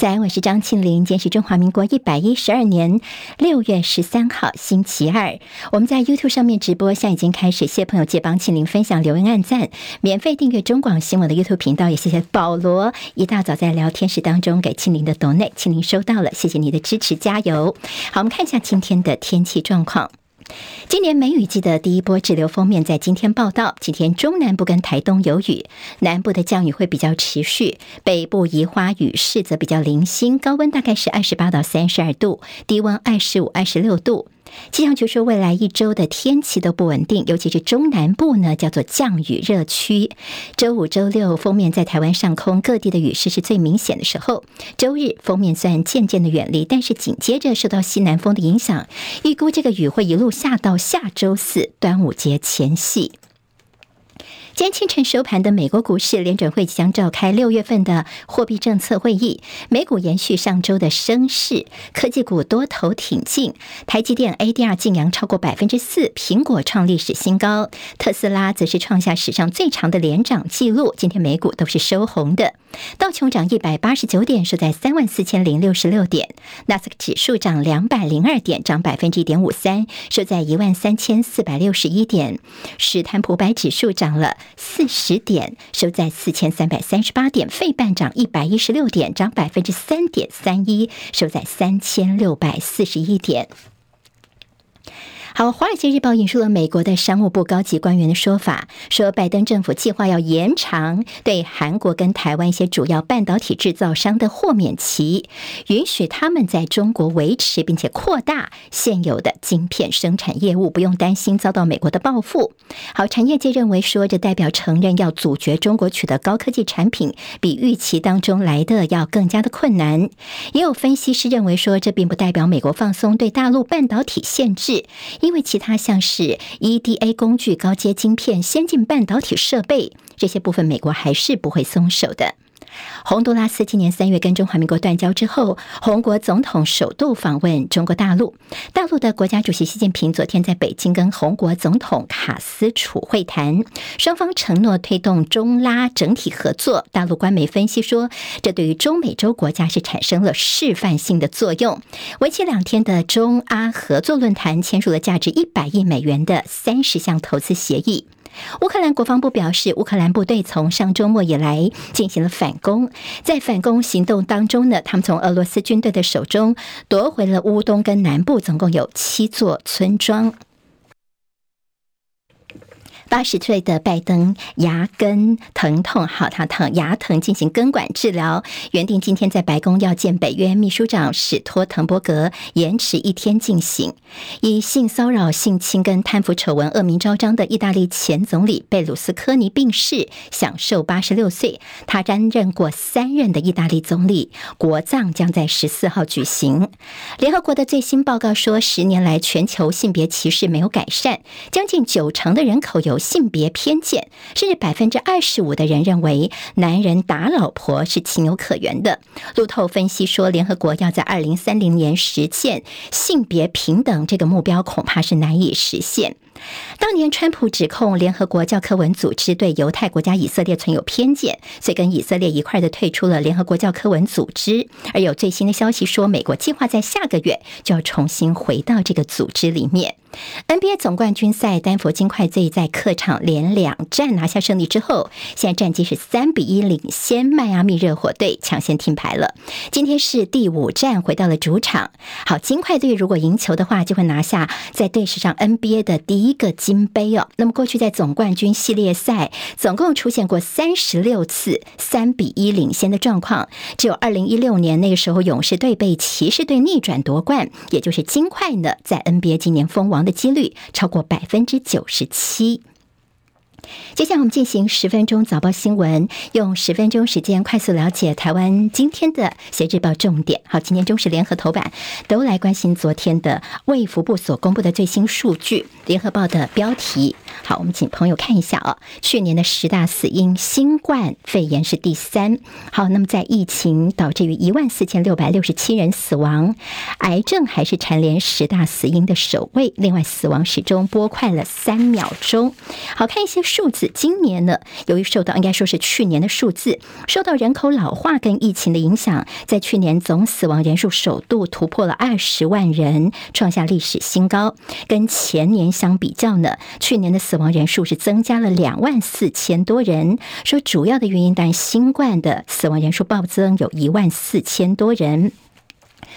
早安，我是张庆玲。今天是中华民国一百一十二年六月十三号，星期二。我们在 YouTube 上面直播，现在已经开始。谢谢朋友借帮庆玲分享、留言、按赞，免费订阅中广新闻的 YouTube 频道。也谢谢保罗一大早在聊天室当中给庆玲的 d o 庆玲收到了，谢谢你的支持，加油。好，我们看一下今天的天气状况。今年梅雨季的第一波滞留封面在今天报道，今天中南部跟台东有雨，南部的降雨会比较持续，北部宜花雨势则比较零星，高温大概是二十八到三十二度，低温二十五、二十六度。气象局说，未来一周的天气都不稳定，尤其是中南部呢，叫做降雨热区。周五、周六封面在台湾上空，各地的雨势是最明显的时候。周日封面虽然渐渐的远离，但是紧接着受到西南风的影响，预估这个雨会一路下到下周四端午节前夕。今天清晨收盘的美国股市，联准会即将召开六月份的货币政策会议。美股延续上周的升势，科技股多头挺进，台积电 ADR 净扬超过百分之四，苹果创历史新高，特斯拉则是创下史上最长的连涨纪录。今天美股都是收红的，道琼涨一百八十九点，收在三万四千零六十六点；纳斯克指数涨两百零二点，涨百分之一点五三，收在一万三千四百六十一点；史坦普百指数涨了。四十点，收在四千三百三十八点，费半涨一百一十六点，涨百分之三点三一，收在三千六百四十一点。好，《华尔街日报》引述了美国的商务部高级官员的说法，说拜登政府计划要延长对韩国跟台湾一些主要半导体制造商的豁免期，允许他们在中国维持并且扩大现有的晶片生产业务，不用担心遭到美国的报复。好，产业界认为说，这代表承认要阻绝中国取得高科技产品，比预期当中来的要更加的困难。也有分析师认为说，这并不代表美国放松对大陆半导体限制。因为其他像是 EDA 工具、高阶晶片、先进半导体设备这些部分，美国还是不会松手的。洪都拉斯今年三月跟中华民国断交之后，洪国总统首度访问中国大陆。大陆的国家主席习近平昨天在北京跟洪国总统卡斯楚会谈，双方承诺推动中拉整体合作。大陆官媒分析说，这对于中美洲国家是产生了示范性的作用。为期两天的中阿合作论坛签署了价值一百亿美元的三十项投资协议。乌克兰国防部表示，乌克兰部队从上周末以来进行了反攻，在反攻行动当中呢，他们从俄罗斯军队的手中夺回了乌东跟南部总共有七座村庄。八十岁的拜登牙根疼痛，好，他疼牙疼进行根管治疗。原定今天在白宫要见北约秘书长史托滕伯格，延迟一天进行。以性骚扰、性侵跟贪腐丑闻恶名昭彰的意大利前总理贝鲁斯科尼病逝，享寿八十六岁。他担任过三任的意大利总理，国葬将在十四号举行。联合国的最新报告说，十年来全球性别歧视没有改善，将近九成的人口有性别偏见，甚至百分之二十五的人认为男人打老婆是情有可原的。路透分析说，联合国要在二零三零年实现性别平等这个目标，恐怕是难以实现。当年川普指控联合国教科文组织对犹太国家以色列存有偏见，所以跟以色列一块的退出了联合国教科文组织。而有最新的消息说，美国计划在下个月就要重新回到这个组织里面。NBA 总冠军赛，丹佛金块队在客场连两战拿下胜利之后，现在战绩是三比一领先迈阿密热火队，抢先听牌了。今天是第五战，回到了主场。好，金块队如果赢球的话，就会拿下在队史上 NBA 的第一一个金杯哦。那么过去在总冠军系列赛，总共出现过三十六次三比一领先的状况，只有二零一六年那个时候勇士队被骑士队逆转夺冠，也就是金块呢在 NBA 今年封王的几率超过百分之九十七。接下来我们进行十分钟早报新闻，用十分钟时间快速了解台湾今天的《协日报》重点。好，今天中时联合头版都来关心昨天的卫福部所公布的最新数据。联合报的标题，好，我们请朋友看一下啊。去年的十大死因，新冠肺炎是第三。好，那么在疫情导致于一万四千六百六十七人死亡，癌症还是蝉联十大死因的首位。另外，死亡始终拨快了三秒钟。好，看一些数。数字，今年呢，由于受到应该说是去年的数字，受到人口老化跟疫情的影响，在去年总死亡人数首度突破了二十万人，创下历史新高。跟前年相比较呢，去年的死亡人数是增加了两万四千多人。说主要的原因，当然新冠的死亡人数暴增，有一万四千多人。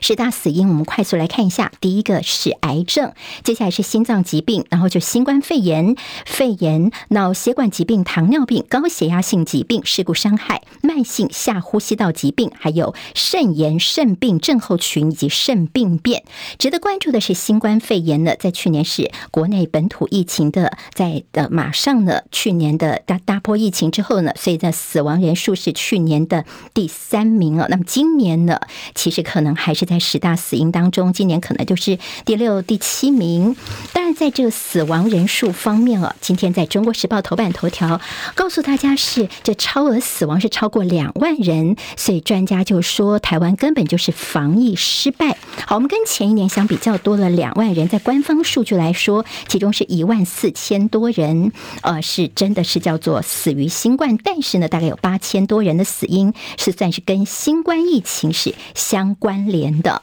十大死因，我们快速来看一下。第一个是癌症，接下来是心脏疾病，然后就新冠肺炎、肺炎、脑血管疾病、糖尿病、高血压性疾病、事故伤害、慢性下呼吸道疾病，还有肾炎、肾病症候群以及肾病变。值得关注的是新冠肺炎呢，在去年是国内本土疫情的，在的马上呢，去年的大大波疫情之后呢，所以在死亡人数是去年的第三名了。那么今年呢，其实可能还是。在十大死因当中，今年可能就是第六、第七名。当然，在这个死亡人数方面啊，今天在中国时报头版头条告诉大家是这超额死亡是超过两万人，所以专家就说台湾根本就是防疫失败。好，我们跟前一年相比较多了两万人，在官方数据来说，其中是一万四千多人，呃，是真的是叫做死于新冠，但是呢，大概有八千多人的死因是算是跟新冠疫情是相关联的。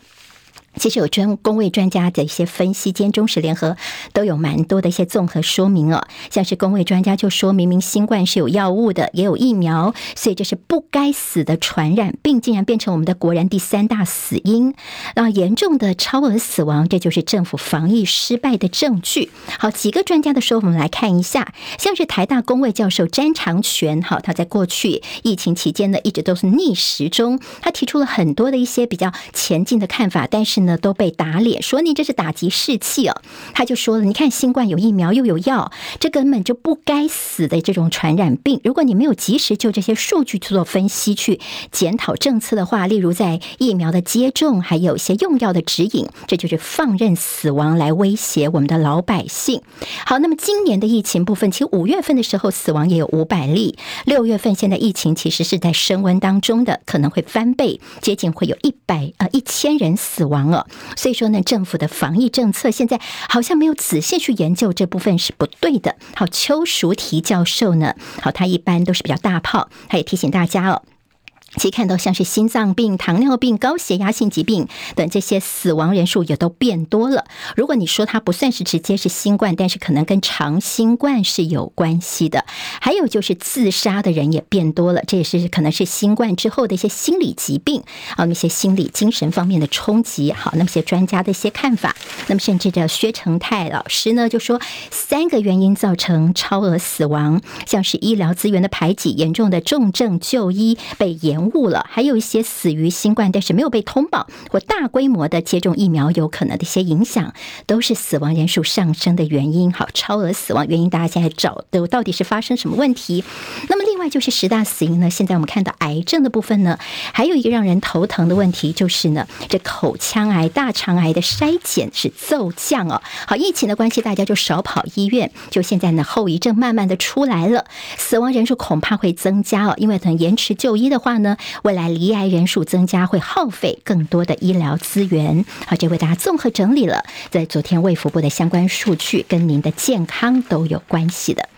其实有专公卫专家的一些分析，兼中时联合都有蛮多的一些综合说明哦。像是公卫专家就说明明新冠是有药物的，也有疫苗，所以这是不该死的传染病，竟然变成我们的国人第三大死因，那严重的超额死亡，这就是政府防疫失败的证据。好，几个专家的说，我们来看一下，像是台大公卫教授詹长权，好，他在过去疫情期间呢，一直都是逆时钟，他提出了很多的一些比较前进的看法，但是呢，都被打脸，说你这是打击士气哦。他就说了，你看新冠有疫苗又有药，这根本就不该死的这种传染病。如果你没有及时就这些数据去做分析，去检讨政策的话，例如在疫苗的接种，还有一些用药的指引，这就是放任死亡来威胁我们的老百姓。好，那么今年的疫情部分，其实五月份的时候死亡也有五百例，六月份现在疫情其实是在升温当中的，可能会翻倍，接近会有一百呃一千人死亡所以说呢，政府的防疫政策现在好像没有仔细去研究这部分是不对的。好，邱淑缇教授呢，好，他一般都是比较大炮，他也提醒大家哦。其实看到像是心脏病、糖尿病、高血压性疾病等这些死亡人数也都变多了。如果你说它不算是直接是新冠，但是可能跟长新冠是有关系的。还有就是自杀的人也变多了，这也是可能是新冠之后的一些心理疾病啊，那些心理精神方面的冲击。好，那么些专家的一些看法，那么甚至这薛成泰老师呢就说三个原因造成超额死亡，像是医疗资源的排挤、严重的重症就医被延误了，还有一些死于新冠，但是没有被通报或大规模的接种疫苗有可能的一些影响，都是死亡人数上升的原因。好，超额死亡原因，大家现在找的到底是发生什么问题？那么另外就是十大死因呢？现在我们看到癌症的部分呢，还有一个让人头疼的问题，就是呢，这口腔癌、大肠癌的筛检是骤降哦。好，疫情的关系，大家就少跑医院，就现在呢，后遗症慢慢的出来了，死亡人数恐怕会增加哦，因为可能延迟就医的话呢。未来离癌人数增加，会耗费更多的医疗资源。好，这为大家综合整理了在昨天卫福部的相关数据，跟您的健康都有关系的。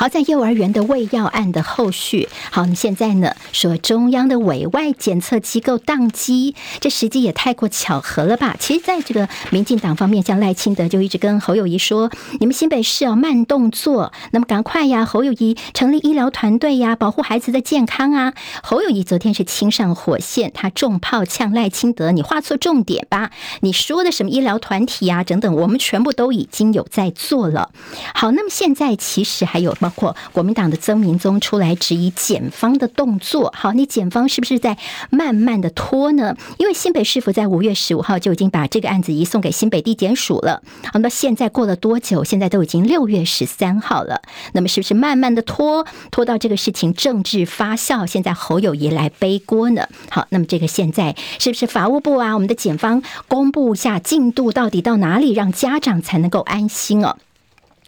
好，在幼儿园的喂药案的后续，好，我们现在呢说中央的委外检测机构宕机，这时机也太过巧合了吧？其实，在这个民进党方面，像赖清德就一直跟侯友谊说，你们新北市要慢动作，那么赶快呀，侯友谊成立医疗团队呀，保护孩子的健康啊。侯友谊昨天是亲上火线，他重炮呛赖清德，你画错重点吧？你说的什么医疗团体呀，等等，我们全部都已经有在做了。好，那么现在其实还有包括国民党的曾明宗出来质疑检方的动作，好，你检方是不是在慢慢的拖呢？因为新北市府在五月十五号就已经把这个案子移送给新北地检署了，好，那现在过了多久？现在都已经六月十三号了，那么是不是慢慢的拖，拖到这个事情政治发酵，现在侯友宜来背锅呢？好，那么这个现在是不是法务部啊，我们的检方公布下进度到底到哪里，让家长才能够安心哦？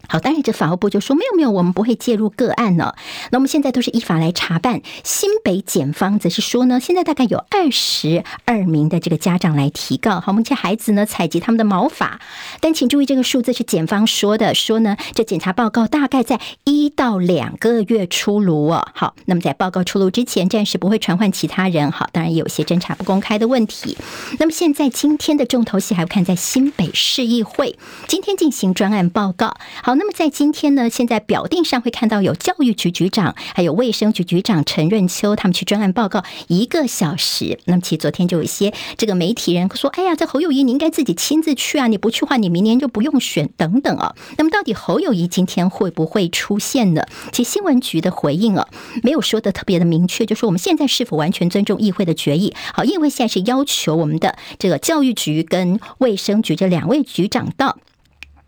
好，当然这法务部就说没有没有，我们不会介入个案呢。那我们现在都是依法来查办。新北检方则是说呢，现在大概有二十二名的这个家长来提告。好，我们这孩子呢采集他们的毛发，但请注意这个数字是检方说的，说呢这检查报告大概在一到两个月出炉哦。好，那么在报告出炉之前，暂时不会传唤其他人。好，当然有些侦查不公开的问题。那么现在今天的重头戏还要看在新北市议会今天进行专案报告。好，那么在今天呢，现在表定上会看到有教育局局长，还有卫生局局长陈润秋他们去专案报告一个小时。那么其实昨天就有一些这个媒体人说：“哎呀，这侯友谊你应该自己亲自去啊，你不去的话，你明年就不用选等等啊。”那么到底侯友谊今天会不会出现呢？其实新闻局的回应啊，没有说的特别的明确，就说我们现在是否完全尊重议会的决议？好，议会现在是要求我们的这个教育局跟卫生局这两位局长到。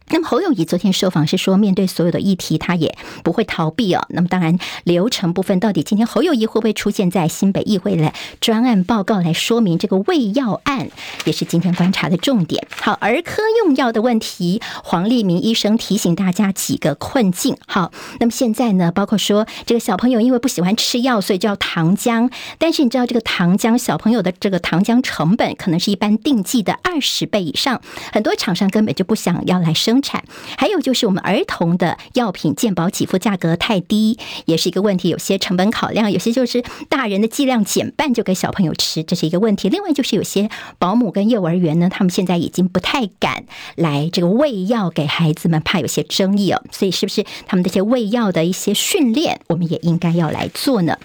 那么侯友谊昨天受访是说，面对所有的议题，他也不会逃避哦。那么当然，流程部分到底今天侯友谊会不会出现在新北议会的专案报告来说明这个喂药案，也是今天观察的重点。好，儿科用药的问题，黄立明医生提醒大家几个困境。好，那么现在呢，包括说这个小朋友因为不喜欢吃药，所以叫糖浆，但是你知道这个糖浆小朋友的这个糖浆成本可能是一般定剂的二十倍以上，很多厂商根本就不想要来生。生产，还有就是我们儿童的药品健保给付价格太低，也是一个问题。有些成本考量，有些就是大人的剂量减半就给小朋友吃，这是一个问题。另外就是有些保姆跟幼儿园呢，他们现在已经不太敢来这个喂药给孩子们，怕有些争议哦。所以是不是他们这些喂药的一些训练，我们也应该要来做呢？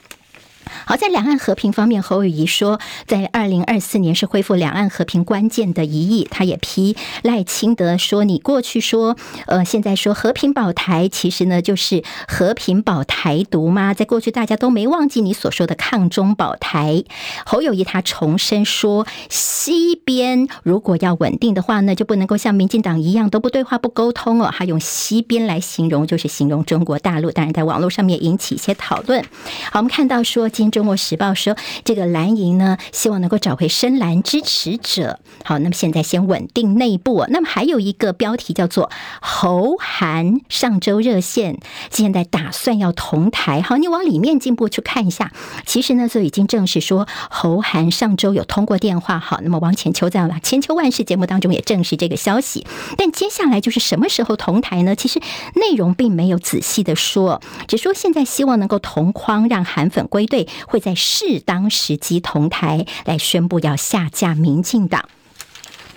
好，在两岸和平方面，侯友谊说，在二零二四年是恢复两岸和平关键的一役。他也批赖清德说：“你过去说，呃，现在说和平保台，其实呢就是和平保台独吗？在过去大家都没忘记你所说的抗中保台。”侯友谊他重申说：“西边如果要稳定的话呢，就不能够像民进党一样都不对话不沟通哦。”他用西边来形容，就是形容中国大陆。当然，在网络上面引起一些讨论。好，我们看到说。今天《中国时报》说，这个蓝营呢，希望能够找回深蓝支持者。好，那么现在先稳定内部。那么还有一个标题叫做“侯韩上周热线”，现在打算要同台。好，你往里面进步去看一下，其实呢，就已经证实说侯韩上周有通过电话。好，那么王浅秋在《千秋万世》节目当中也证实这个消息。但接下来就是什么时候同台呢？其实内容并没有仔细的说，只说现在希望能够同框，让韩粉归队。会在适当时机同台来宣布要下架民进党。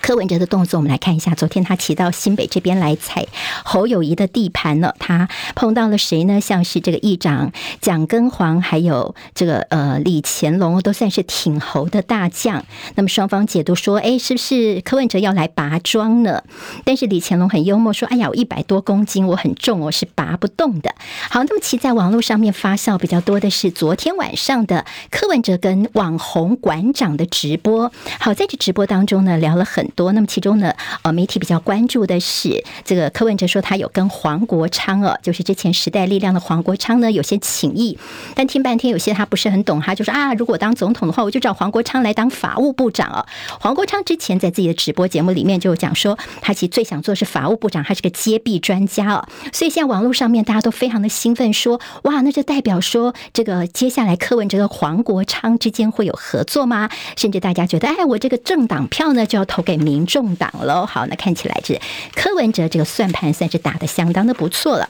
柯文哲的动作，我们来看一下。昨天他骑到新北这边来踩侯友谊的地盘了，他碰到了谁呢？像是这个议长蒋根煌，还有这个呃李乾隆，都算是挺侯的大将。那么双方解读说，哎，是不是柯文哲要来拔桩呢？但是李乾隆很幽默说，哎呀，我一百多公斤，我很重，我是拔不动的。好，那么其在网络上面发酵比较多的是昨天晚上的柯文哲跟网红馆长的直播。好，在这直播当中呢，聊了很。多，那么其中呢，呃，媒体比较关注的是这个柯文哲说他有跟黄国昌哦，就是之前时代力量的黄国昌呢有些情谊，但听半天有些他不是很懂，他就说啊，如果当总统的话，我就找黄国昌来当法务部长哦。黄国昌之前在自己的直播节目里面就讲说，他其实最想做是法务部长，他是个揭弊专家哦。所以现在网络上面大家都非常的兴奋，说哇，那就代表说这个接下来柯文哲和黄国昌之间会有合作吗？甚至大家觉得，哎，我这个政党票呢就要投给。民众党喽，好，那看起来是柯文哲这个算盘算是打的相当的不错了。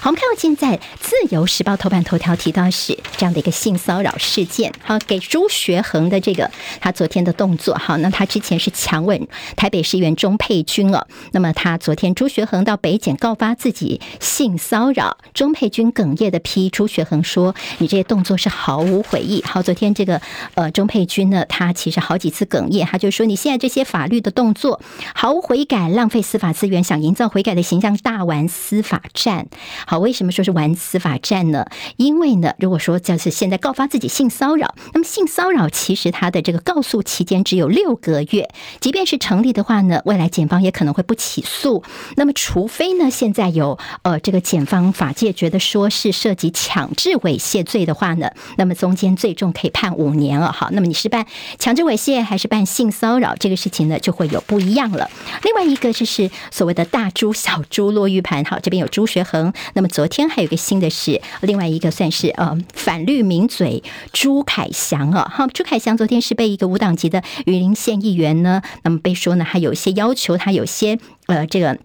好，我们看到现在《自由时报》头版头条提到是这样的一个性骚扰事件。好，给朱学恒的这个他昨天的动作。好，那他之前是强吻台北市议员钟沛君哦。那么他昨天朱学恒到北检告发自己性骚扰，钟沛君哽咽的批朱学恒说：“你这些动作是毫无悔意。”好，昨天这个呃钟沛君呢，他其实好几次哽咽，他就说：“你现在这些法律的动作毫无悔改，浪费司法资源，想营造悔改的形象，大玩司法战。”好。为什么说是玩司法战呢？因为呢，如果说就是现在告发自己性骚扰，那么性骚扰其实他的这个告诉期间只有六个月，即便是成立的话呢，未来检方也可能会不起诉。那么除非呢，现在有呃这个检方法界觉得说是涉及强制猥亵罪的话呢，那么中间最重可以判五年了。好，那么你是办强制猥亵还是办性骚扰这个事情呢，就会有不一样了。另外一个就是所谓的大猪小猪落玉盘。好，这边有朱学恒。那么昨天还有个新的是，另外一个算是呃反绿名嘴朱凯翔啊。哈，朱凯翔昨天是被一个无党籍的云林县议员呢，那么被说呢，他有些要求，他有些呃这个。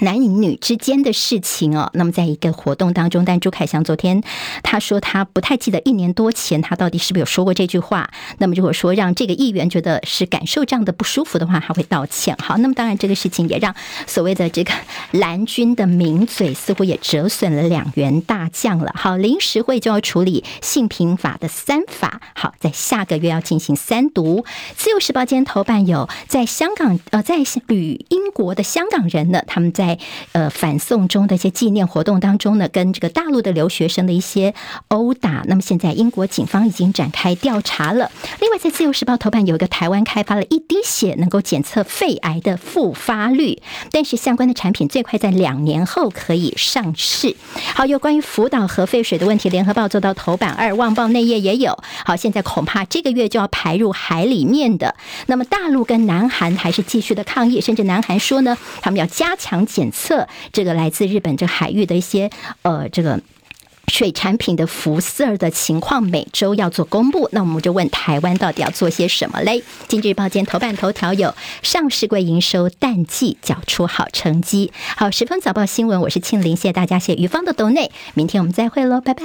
男女之间的事情哦，那么在一个活动当中，但朱凯翔昨天他说他不太记得一年多前他到底是不是有说过这句话。那么如果说让这个议员觉得是感受这样的不舒服的话，他会道歉。好，那么当然这个事情也让所谓的这个蓝军的名嘴似乎也折损了两员大将了。好，临时会就要处理性平法的三法。好，在下个月要进行三读。自由时报今天头版有在香港呃，在旅英国的香港人呢，他们在。在呃反送中的一些纪念活动当中呢，跟这个大陆的留学生的一些殴打，那么现在英国警方已经展开调查了。另外，在自由时报头版有一个台湾开发了一滴血能够检测肺癌的复发率，但是相关的产品最快在两年后可以上市。好，有关于福岛核废水的问题，联合报做到头版二，旺报内页也有。好，现在恐怕这个月就要排入海里面的。那么大陆跟南韩还是继续的抗议，甚至南韩说呢，他们要加强。检测这个来自日本这海域的一些呃这个水产品的辐射的情况，每周要做公布。那我们就问台湾到底要做些什么嘞？经济日报今天头版头条有上市柜营收淡季缴出好成绩。好，十分早报新闻，我是庆玲，谢谢大家，谢谢于芳的抖内，明天我们再会喽，拜拜。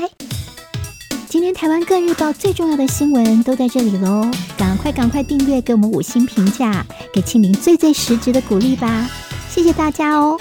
今天台湾各日报最重要的新闻都在这里喽，赶快赶快订阅，给我们五星评价，给庆玲最最实质的鼓励吧。谢谢大家哦。